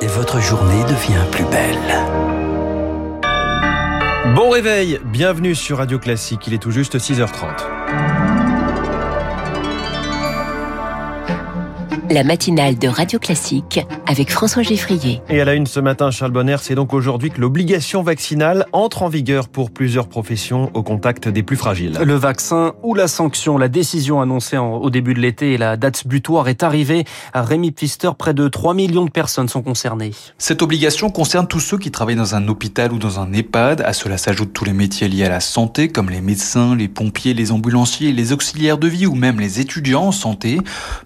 et votre journée devient plus belle. Bon réveil, bienvenue sur Radio Classique, il est tout juste 6h30. La matinale de Radio Classique avec François Geffrier. Et à la une ce matin, Charles Bonner, c'est donc aujourd'hui que l'obligation vaccinale entre en vigueur pour plusieurs professions au contact des plus fragiles. Le vaccin ou la sanction, la décision annoncée au début de l'été et la date butoir est arrivée. À Rémi Pfister, près de 3 millions de personnes sont concernées. Cette obligation concerne tous ceux qui travaillent dans un hôpital ou dans un EHPAD. À cela s'ajoutent tous les métiers liés à la santé, comme les médecins, les pompiers, les ambulanciers, les auxiliaires de vie ou même les étudiants en santé.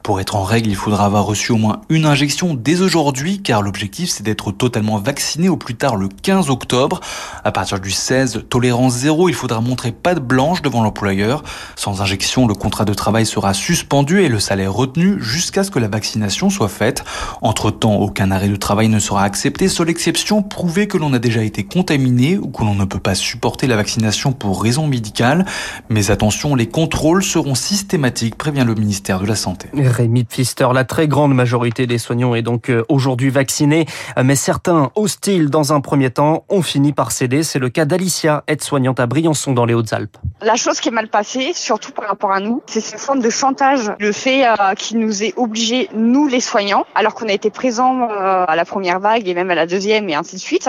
Pour être en règle, il faut faudra avoir reçu au moins une injection dès aujourd'hui car l'objectif c'est d'être totalement vacciné au plus tard le 15 octobre. À partir du 16, tolérance zéro, il faudra montrer pas de blanche devant l'employeur. Sans injection, le contrat de travail sera suspendu et le salaire retenu jusqu'à ce que la vaccination soit faite. Entre-temps, aucun arrêt de travail ne sera accepté, seule exception prouver que l'on a déjà été contaminé ou que l'on ne peut pas supporter la vaccination pour raison médicale. Mais attention, les contrôles seront systématiques, prévient le ministère de la Santé. Rémi Pfister, la très grande majorité des soignants est donc euh, aujourd'hui vaccinée, euh, mais certains, hostiles dans un premier temps, ont fini par céder. C'est le cas d'Alicia, aide-soignante à Briançon dans les Hautes-Alpes. La chose qui est mal passée, surtout par rapport à nous, c'est cette forme de chantage. Le fait euh, qu'il nous ait obligés, nous les soignants, alors qu'on a été présents à la première vague et même à la deuxième et ainsi de suite.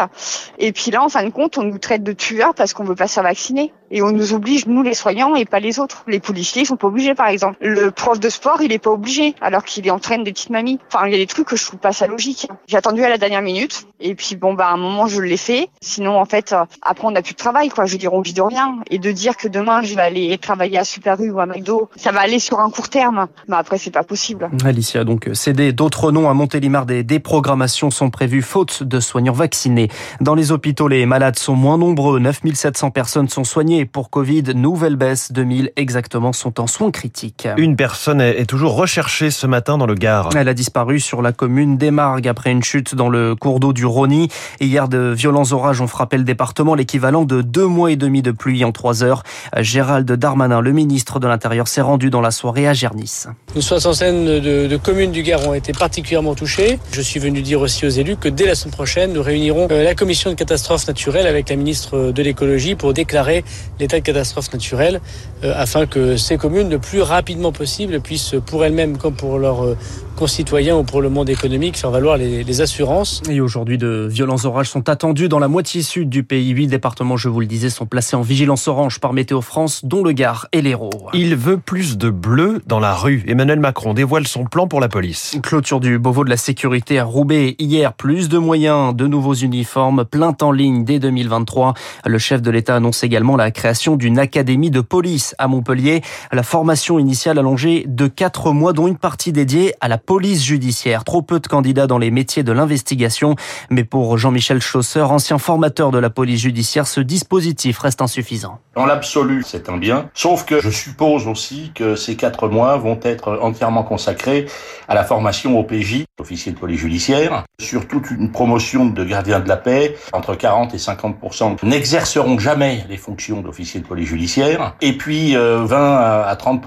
Et puis là, en fin de compte, on nous traite de tueurs parce qu'on veut pas se faire vacciner. Et on nous oblige, nous les soignants, et pas les autres. Les policiers, ils sont pas obligés, par exemple. Le prof de sport, il est pas obligé, alors qu'il est en train des petites mamies. Enfin, il y a des trucs que je trouve pas ça logique. J'ai attendu à la dernière minute et puis bon bah à un moment je l'ai fait. Sinon en fait euh, après on n'a plus de travail quoi. Je veux dire on vit de rien et de dire que demain je vais aller travailler à Super U ou à McDo, ça va aller sur un court terme. Mais après c'est pas possible. Alicia donc cédé d'autres noms à Montélimar des déprogrammations sont prévues faute de soignants vaccinés. Dans les hôpitaux les malades sont moins nombreux. 9700 personnes sont soignées pour Covid. Nouvelle baisse 2000 exactement sont en soins critiques. Une personne est toujours recherchée ce matin dans le Gard. Elle a disparu sur la commune d'Emargues après une chute dans le cours d'eau du Rhôny. Hier, de violents orages ont frappé le département, l'équivalent de deux mois et demi de pluie en trois heures. Gérald Darmanin, le ministre de l'Intérieur, s'est rendu dans la soirée à Gernis. Une soixantaine de, de communes du Gard ont été particulièrement touchées. Je suis venu dire aussi aux élus que dès la semaine prochaine, nous réunirons euh, la commission de catastrophes naturelles avec la ministre de l'écologie pour déclarer l'état de catastrophe naturelle euh, afin que ces communes, le plus rapidement possible, puissent pour elles-mêmes comme pour leurs euh, concitoyens ou pour le monde économique faire valoir les, assurances. Et aujourd'hui, de violents orages sont attendus dans la moitié sud du pays. Huit départements, je vous le disais, sont placés en vigilance orange par Météo France, dont le Gard et l'Hérault. Il veut plus de bleu dans la rue. Emmanuel Macron dévoile son plan pour la police. Clôture du Beauvau de la sécurité à Roubaix hier. Plus de moyens, de nouveaux uniformes, plein en ligne dès 2023. Le chef de l'État annonce également la création d'une académie de police à Montpellier. La formation initiale allongée de quatre mois, dont une partie dédiée à la police judiciaire. Trop peu de candidats dans les métiers de l'investigation. Mais pour Jean-Michel Chausseur, ancien formateur de la police judiciaire, ce dispositif reste insuffisant. En l'absolu, c'est un bien. Sauf que je suppose aussi que ces quatre mois vont être entièrement consacrés à la formation au PJ, officier de police judiciaire, sur toute une promotion de gardien de la paix. Entre 40 et 50 n'exerceront jamais les fonctions d'officier de police judiciaire. Et puis 20 euh, à 30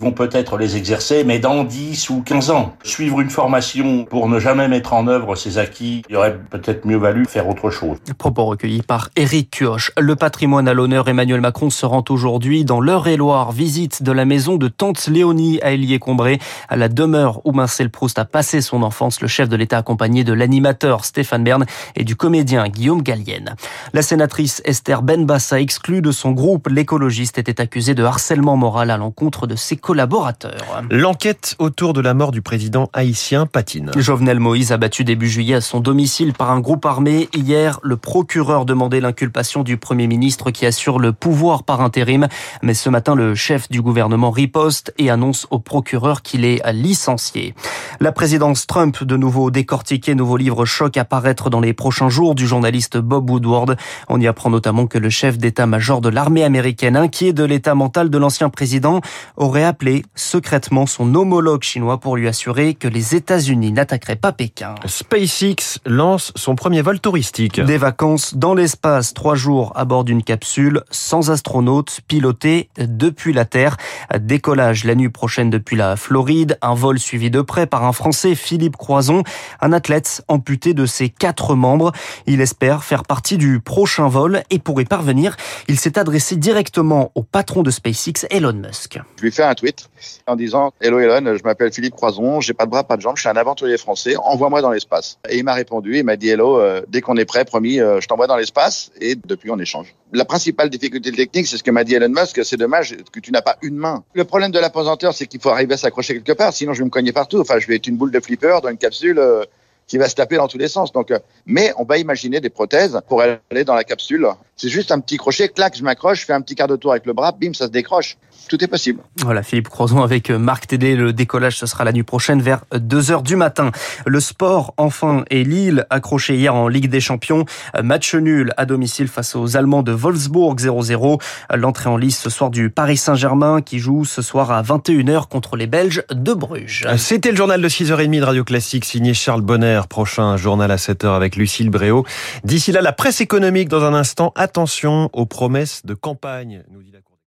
vont peut-être les exercer, mais dans 10 ou 15 ans. Suivre une formation pour ne jamais mettre en œuvre ses acquis, il aurait peut-être mieux valu faire autre chose. Propos recueillis par Éric Kioch. Le patrimoine à l'honneur, Emmanuel Macron se rend aujourd'hui dans l'Eure-et-Loire. Visite de la maison de Tante Léonie à Élié-Combré, à la demeure où Marcel Proust a passé son enfance. Le chef de l'État accompagné de l'animateur Stéphane Bern et du comédien Guillaume Gallienne. La sénatrice Esther Benbassa, exclue de son groupe, l'écologiste était accusée de harcèlement moral à l'encontre de ses collaborateurs. L'enquête autour de la mort du président haïtien patine. Jovenel Moïse abattu début juillet à son domicile par un groupe armé. Hier, le procureur demandait l'inculpation du Premier ministre qui assure le pouvoir par intérim. Mais ce matin, le chef du gouvernement riposte et annonce au procureur qu'il est licencié. La présidence Trump, de nouveau décortiquée, nouveau livre choc à paraître dans les prochains jours du journaliste Bob Woodward. On y apprend notamment que le chef d'état-major de l'armée américaine, inquiet de l'état mental de l'ancien président, aurait appelé secrètement son homologue chinois pour lui assurer que les États-Unis n'attaqueraient pas Pékin. SpaceX lance son premier vol touristique. Des vacances dans l'espace, trois jours à bord d'une capsule sans astronautes, pilotée depuis la Terre. Décollage la nuit prochaine depuis la Floride, un vol suivi de près par un Français, Philippe Croison, un athlète amputé de ses quatre membres. Il espère faire partie du prochain vol et pour y parvenir, il s'est adressé directement au patron de SpaceX, Elon Musk. Je lui ai fait un tweet en disant Hello Elon, je m'appelle Philippe Croison, j'ai pas de bras, pas de jambes, je suis un aventurier français, envoie-moi dans l'espace. Et il m'a répondu, il m'a dit Hello, euh, dès qu'on est prêt, promis, euh, je t'envoie dans l'espace et depuis on échange. La principale difficulté technique, c'est ce que m'a dit Elon Musk, c'est dommage que tu n'as pas une main. Le problème de la pesanteur, c'est qu'il faut arriver à s'accrocher quelque part, sinon je vais me cogner partout. Enfin, je vais être une boule de flipper dans une capsule. Euh, qui va se taper dans tous les sens. Donc, mais on va imaginer des prothèses pour aller dans la capsule. C'est juste un petit crochet, clac, je m'accroche, je fais un petit quart de tour avec le bras, bim, ça se décroche tout est possible. Voilà, Philippe Croison avec Marc Tédé. Le décollage, ce sera la nuit prochaine vers 2 heures du matin. Le sport, enfin, et Lille, accroché hier en Ligue des Champions. Match nul à domicile face aux Allemands de Wolfsburg 0-0. L'entrée en lice ce soir du Paris Saint-Germain qui joue ce soir à 21h contre les Belges de Bruges. C'était le journal de 6h30 de Radio Classique signé Charles Bonner. Prochain journal à 7h avec Lucille Bréau. D'ici là, la presse économique dans un instant. Attention aux promesses de campagne, nous dit la